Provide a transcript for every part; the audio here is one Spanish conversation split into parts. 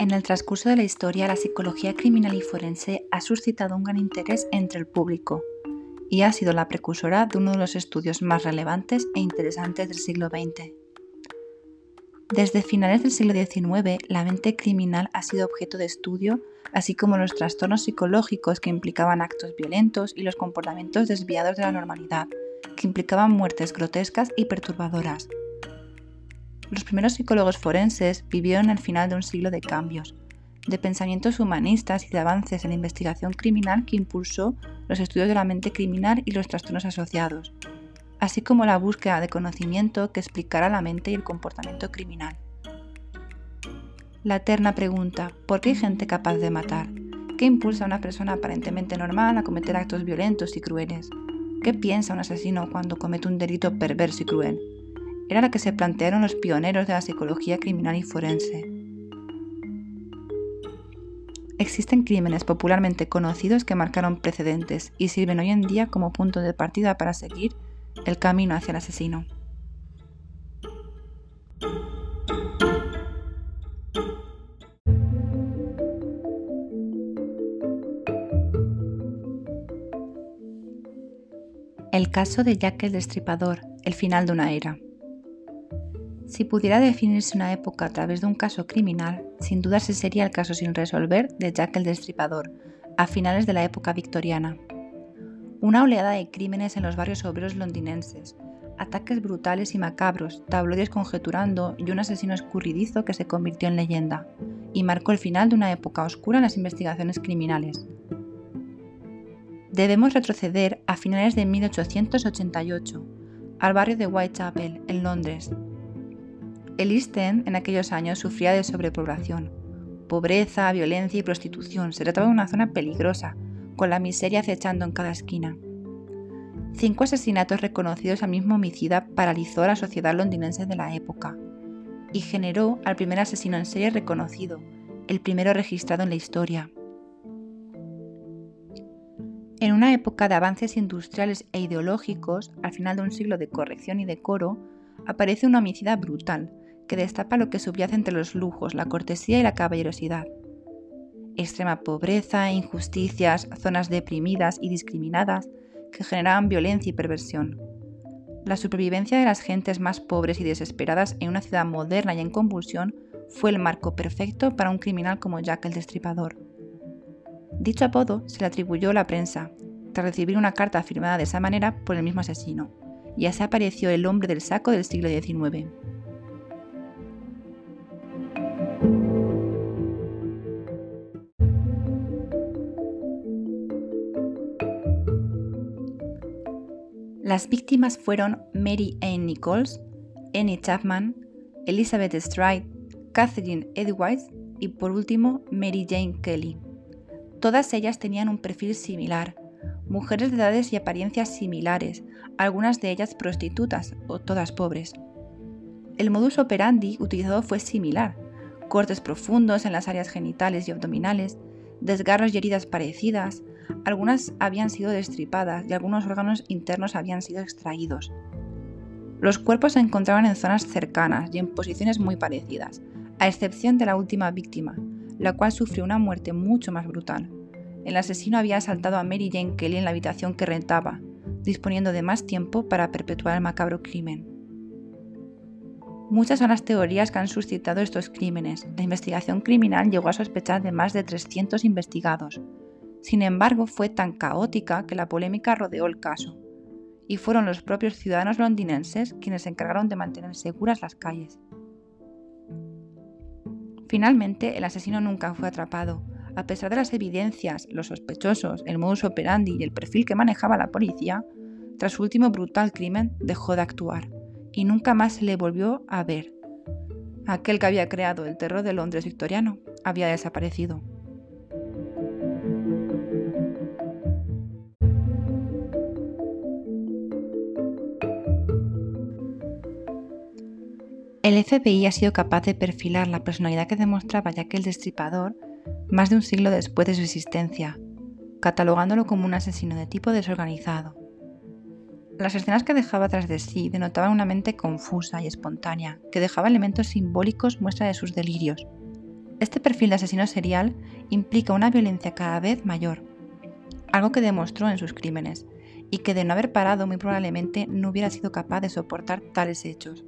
En el transcurso de la historia, la psicología criminal y forense ha suscitado un gran interés entre el público y ha sido la precursora de uno de los estudios más relevantes e interesantes del siglo XX. Desde finales del siglo XIX, la mente criminal ha sido objeto de estudio, así como los trastornos psicológicos que implicaban actos violentos y los comportamientos desviados de la normalidad, que implicaban muertes grotescas y perturbadoras. Los primeros psicólogos forenses vivieron al final de un siglo de cambios, de pensamientos humanistas y de avances en la investigación criminal que impulsó los estudios de la mente criminal y los trastornos asociados, así como la búsqueda de conocimiento que explicara la mente y el comportamiento criminal. La eterna pregunta, ¿por qué hay gente capaz de matar? ¿Qué impulsa a una persona aparentemente normal a cometer actos violentos y crueles? ¿Qué piensa un asesino cuando comete un delito perverso y cruel? Era la que se plantearon los pioneros de la psicología criminal y forense. Existen crímenes popularmente conocidos que marcaron precedentes y sirven hoy en día como punto de partida para seguir el camino hacia el asesino. El caso de Jack el Destripador, el final de una era. Si pudiera definirse una época a través de un caso criminal, sin duda ese sería el caso sin resolver de Jack el Destripador, a finales de la época victoriana. Una oleada de crímenes en los barrios obreros londinenses, ataques brutales y macabros, tabloides conjeturando y un asesino escurridizo que se convirtió en leyenda, y marcó el final de una época oscura en las investigaciones criminales. Debemos retroceder a finales de 1888, al barrio de Whitechapel, en Londres, el East en aquellos años sufría de sobrepoblación, pobreza, violencia y prostitución. Se trataba de una zona peligrosa, con la miseria acechando en cada esquina. Cinco asesinatos reconocidos al mismo homicida paralizó a la sociedad londinense de la época y generó al primer asesino en serie reconocido, el primero registrado en la historia. En una época de avances industriales e ideológicos, al final de un siglo de corrección y decoro, aparece un homicida brutal, que destapa lo que subyace entre los lujos, la cortesía y la caballerosidad. Extrema pobreza, injusticias, zonas deprimidas y discriminadas que generaban violencia y perversión. La supervivencia de las gentes más pobres y desesperadas en una ciudad moderna y en convulsión fue el marco perfecto para un criminal como Jack el Destripador. Dicho apodo se le atribuyó a la prensa, tras recibir una carta firmada de esa manera por el mismo asesino, y así apareció el hombre del saco del siglo XIX. Las víctimas fueron Mary Ann Nichols, Annie Chapman, Elizabeth Stride, Catherine Edwards y por último Mary Jane Kelly. Todas ellas tenían un perfil similar, mujeres de edades y apariencias similares, algunas de ellas prostitutas o todas pobres. El modus operandi utilizado fue similar, cortes profundos en las áreas genitales y abdominales, desgarros y heridas parecidas, algunas habían sido destripadas y algunos órganos internos habían sido extraídos. Los cuerpos se encontraban en zonas cercanas y en posiciones muy parecidas, a excepción de la última víctima, la cual sufrió una muerte mucho más brutal. El asesino había asaltado a Mary Jane Kelly en la habitación que rentaba, disponiendo de más tiempo para perpetuar el macabro crimen. Muchas son las teorías que han suscitado estos crímenes. La investigación criminal llegó a sospechar de más de 300 investigados, sin embargo, fue tan caótica que la polémica rodeó el caso, y fueron los propios ciudadanos londinenses quienes se encargaron de mantener seguras las calles. Finalmente, el asesino nunca fue atrapado. A pesar de las evidencias, los sospechosos, el modus operandi y el perfil que manejaba la policía, tras su último brutal crimen dejó de actuar y nunca más se le volvió a ver. Aquel que había creado el terror de Londres victoriano había desaparecido. El FBI ha sido capaz de perfilar la personalidad que demostraba Jack el Destripador más de un siglo después de su existencia, catalogándolo como un asesino de tipo desorganizado. Las escenas que dejaba tras de sí denotaban una mente confusa y espontánea, que dejaba elementos simbólicos muestra de sus delirios. Este perfil de asesino serial implica una violencia cada vez mayor, algo que demostró en sus crímenes, y que de no haber parado muy probablemente no hubiera sido capaz de soportar tales hechos,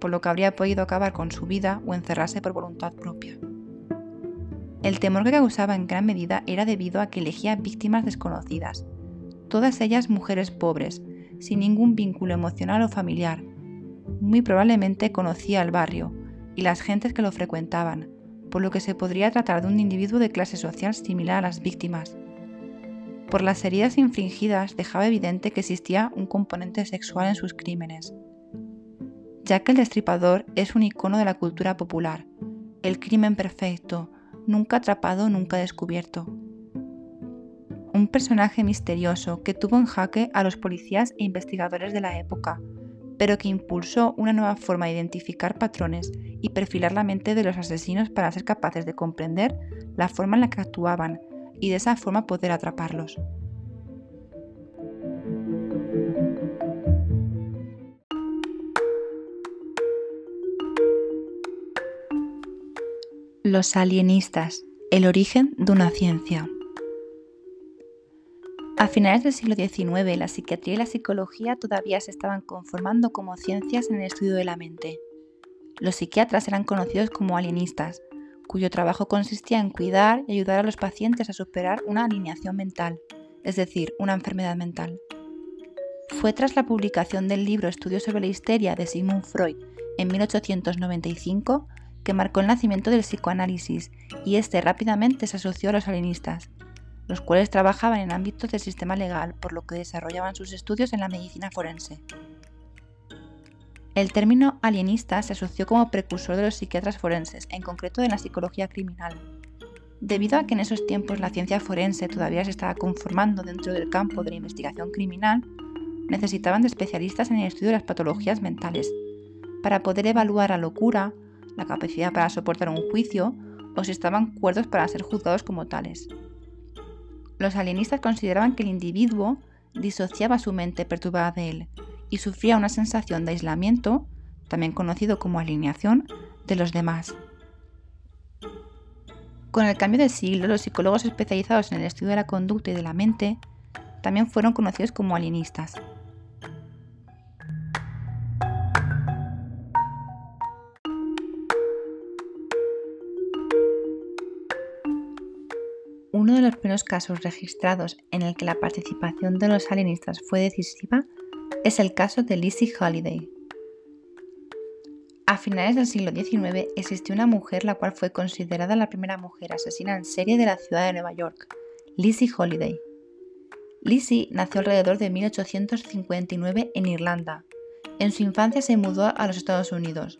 por lo que habría podido acabar con su vida o encerrarse por voluntad propia. El temor que causaba en gran medida era debido a que elegía víctimas desconocidas, todas ellas mujeres pobres, sin ningún vínculo emocional o familiar. Muy probablemente conocía el barrio y las gentes que lo frecuentaban, por lo que se podría tratar de un individuo de clase social similar a las víctimas. Por las heridas infringidas dejaba evidente que existía un componente sexual en sus crímenes. Ya que el destripador es un icono de la cultura popular, el crimen perfecto, nunca atrapado, nunca descubierto. Un personaje misterioso que tuvo en jaque a los policías e investigadores de la época, pero que impulsó una nueva forma de identificar patrones y perfilar la mente de los asesinos para ser capaces de comprender la forma en la que actuaban y de esa forma poder atraparlos. Los alienistas, el origen de una ciencia. A finales del siglo XIX, la psiquiatría y la psicología todavía se estaban conformando como ciencias en el estudio de la mente. Los psiquiatras eran conocidos como alienistas, cuyo trabajo consistía en cuidar y ayudar a los pacientes a superar una alineación mental, es decir, una enfermedad mental. Fue tras la publicación del libro Estudios sobre la histeria de Sigmund Freud en 1895 que marcó el nacimiento del psicoanálisis y este rápidamente se asoció a los alienistas, los cuales trabajaban en ámbitos del sistema legal, por lo que desarrollaban sus estudios en la medicina forense. El término alienista se asoció como precursor de los psiquiatras forenses, en concreto de la psicología criminal. Debido a que en esos tiempos la ciencia forense todavía se estaba conformando dentro del campo de la investigación criminal, necesitaban de especialistas en el estudio de las patologías mentales, para poder evaluar la locura, la capacidad para soportar un juicio o si estaban cuerdos para ser juzgados como tales. Los alienistas consideraban que el individuo disociaba su mente perturbada de él y sufría una sensación de aislamiento, también conocido como alineación, de los demás. Con el cambio de siglo, los psicólogos especializados en el estudio de la conducta y de la mente también fueron conocidos como alienistas. Primeros casos registrados en el que la participación de los alienistas fue decisiva es el caso de Lizzie Holiday. A finales del siglo XIX existió una mujer la cual fue considerada la primera mujer asesina en serie de la ciudad de Nueva York, Lizzie Holiday. Lizzie nació alrededor de 1859 en Irlanda. En su infancia se mudó a los Estados Unidos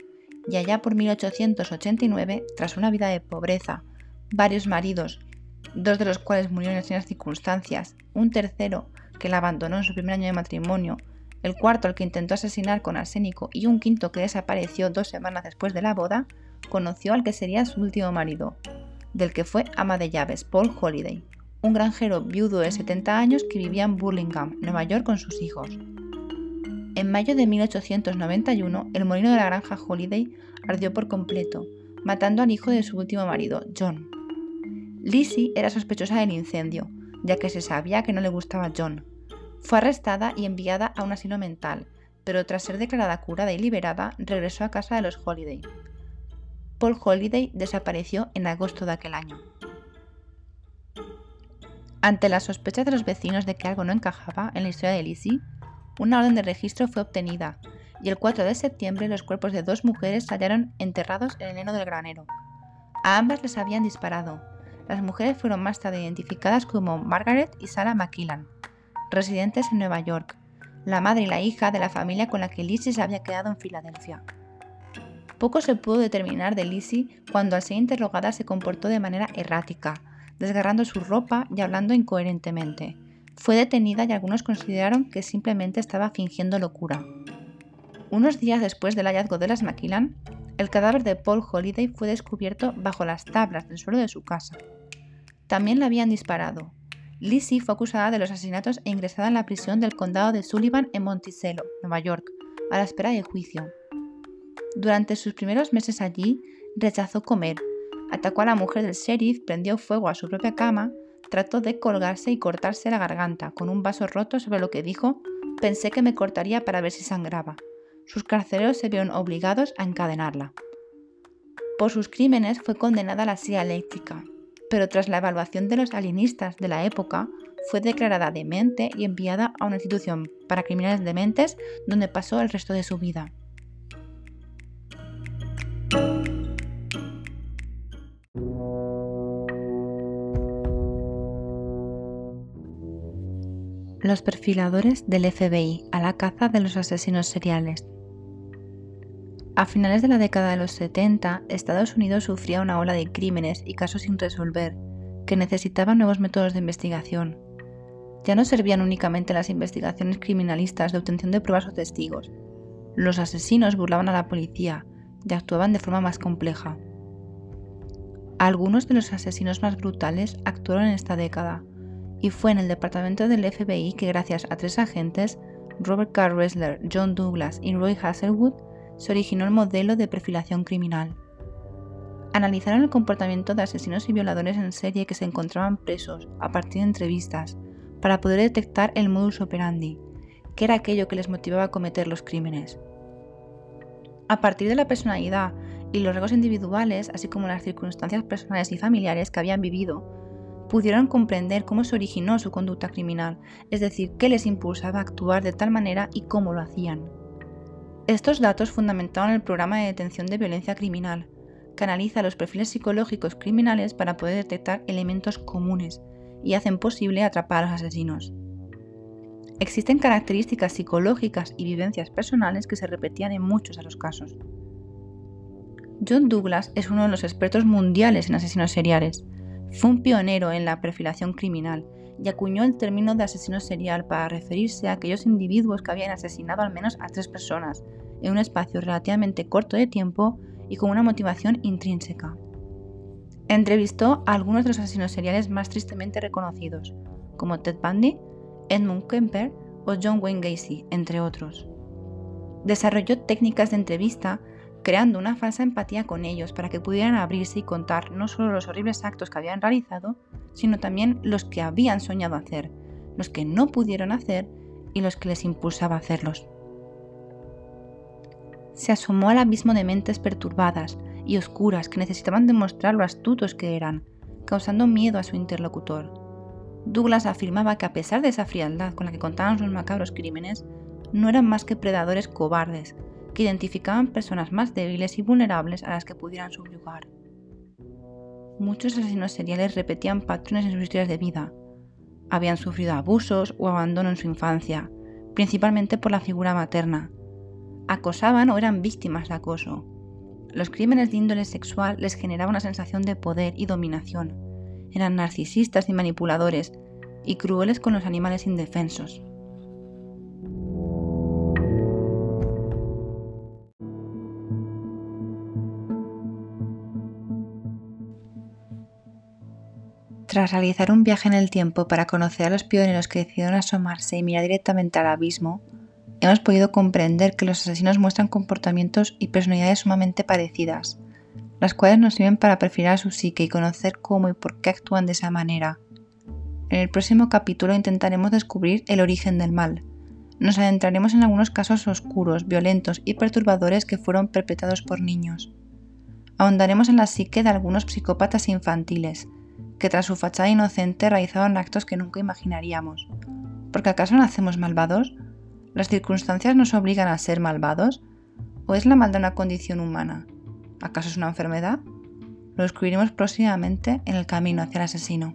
y allá por 1889, tras una vida de pobreza, varios maridos dos de los cuales murieron en extrañas circunstancias, un tercero que la abandonó en su primer año de matrimonio, el cuarto al que intentó asesinar con arsénico y un quinto que desapareció dos semanas después de la boda, conoció al que sería su último marido, del que fue ama de llaves, Paul Holiday, un granjero viudo de 70 años que vivía en Burlingame, Nueva York, con sus hijos. En mayo de 1891, el molino de la granja Holiday ardió por completo, matando al hijo de su último marido, John. Lizzie era sospechosa del incendio, ya que se sabía que no le gustaba John. Fue arrestada y enviada a un asilo mental, pero tras ser declarada curada y liberada, regresó a casa de los Holiday. Paul Holiday desapareció en agosto de aquel año. Ante la sospecha de los vecinos de que algo no encajaba en la historia de Lizzie, una orden de registro fue obtenida y el 4 de septiembre los cuerpos de dos mujeres se hallaron enterrados en el heno del granero. A ambas les habían disparado, las mujeres fueron más tarde identificadas como Margaret y Sarah McKillan, residentes en Nueva York, la madre y la hija de la familia con la que Lizzie se había quedado en Filadelfia. Poco se pudo determinar de Lizzie cuando al ser interrogada se comportó de manera errática, desgarrando su ropa y hablando incoherentemente. Fue detenida y algunos consideraron que simplemente estaba fingiendo locura. Unos días después del hallazgo de las Macquillan, el cadáver de Paul Holiday fue descubierto bajo las tablas del suelo de su casa. También la habían disparado. Lizzie fue acusada de los asesinatos e ingresada en la prisión del condado de Sullivan en Monticello, Nueva York, a la espera de juicio. Durante sus primeros meses allí, rechazó comer, atacó a la mujer del sheriff, prendió fuego a su propia cama, trató de colgarse y cortarse la garganta con un vaso roto sobre lo que dijo, pensé que me cortaría para ver si sangraba. Sus carceleros se vieron obligados a encadenarla. Por sus crímenes fue condenada a la silla eléctrica, pero tras la evaluación de los alienistas de la época, fue declarada demente y enviada a una institución para criminales dementes donde pasó el resto de su vida. Los perfiladores del FBI a la caza de los asesinos seriales. A finales de la década de los 70, Estados Unidos sufría una ola de crímenes y casos sin resolver, que necesitaban nuevos métodos de investigación. Ya no servían únicamente las investigaciones criminalistas de obtención de pruebas o testigos. Los asesinos burlaban a la policía y actuaban de forma más compleja. Algunos de los asesinos más brutales actuaron en esta década, y fue en el departamento del FBI que gracias a tres agentes, Robert Carr Ressler, John Douglas y Roy Hazelwood, se originó el modelo de perfilación criminal. Analizaron el comportamiento de asesinos y violadores en serie que se encontraban presos a partir de entrevistas para poder detectar el modus operandi, que era aquello que les motivaba a cometer los crímenes. A partir de la personalidad y los rasgos individuales, así como las circunstancias personales y familiares que habían vivido, pudieron comprender cómo se originó su conducta criminal, es decir, qué les impulsaba a actuar de tal manera y cómo lo hacían. Estos datos fundamentaron el programa de detención de violencia criminal, que analiza los perfiles psicológicos criminales para poder detectar elementos comunes y hacen posible atrapar a los asesinos. Existen características psicológicas y vivencias personales que se repetían en muchos de los casos. John Douglas es uno de los expertos mundiales en asesinos seriales, fue un pionero en la perfilación criminal y acuñó el término de asesino serial para referirse a aquellos individuos que habían asesinado al menos a tres personas en un espacio relativamente corto de tiempo y con una motivación intrínseca. Entrevistó a algunos de los asesinos seriales más tristemente reconocidos, como Ted Bundy, Edmund Kemper o John Wayne Gacy, entre otros. Desarrolló técnicas de entrevista creando una falsa empatía con ellos para que pudieran abrirse y contar no solo los horribles actos que habían realizado, sino también los que habían soñado hacer, los que no pudieron hacer y los que les impulsaba a hacerlos. Se asomó al abismo de mentes perturbadas y oscuras que necesitaban demostrar lo astutos que eran, causando miedo a su interlocutor. Douglas afirmaba que a pesar de esa frialdad con la que contaban sus macabros crímenes, no eran más que predadores cobardes que identificaban personas más débiles y vulnerables a las que pudieran subyugar. Muchos asesinos seriales repetían patrones en sus historias de vida. Habían sufrido abusos o abandono en su infancia, principalmente por la figura materna. Acosaban o eran víctimas de acoso. Los crímenes de índole sexual les generaban una sensación de poder y dominación. Eran narcisistas y manipuladores, y crueles con los animales indefensos. Tras realizar un viaje en el tiempo para conocer a los pioneros que decidieron asomarse y mirar directamente al abismo, hemos podido comprender que los asesinos muestran comportamientos y personalidades sumamente parecidas, las cuales nos sirven para perfilar su psique y conocer cómo y por qué actúan de esa manera. En el próximo capítulo intentaremos descubrir el origen del mal. Nos adentraremos en algunos casos oscuros, violentos y perturbadores que fueron perpetrados por niños. Ahondaremos en la psique de algunos psicópatas infantiles, que tras su fachada inocente realizaban actos que nunca imaginaríamos. ¿Porque acaso nacemos malvados? ¿Las circunstancias nos obligan a ser malvados? ¿O es la maldad una condición humana? ¿Acaso es una enfermedad? Lo descubriremos próximamente en el camino hacia el asesino.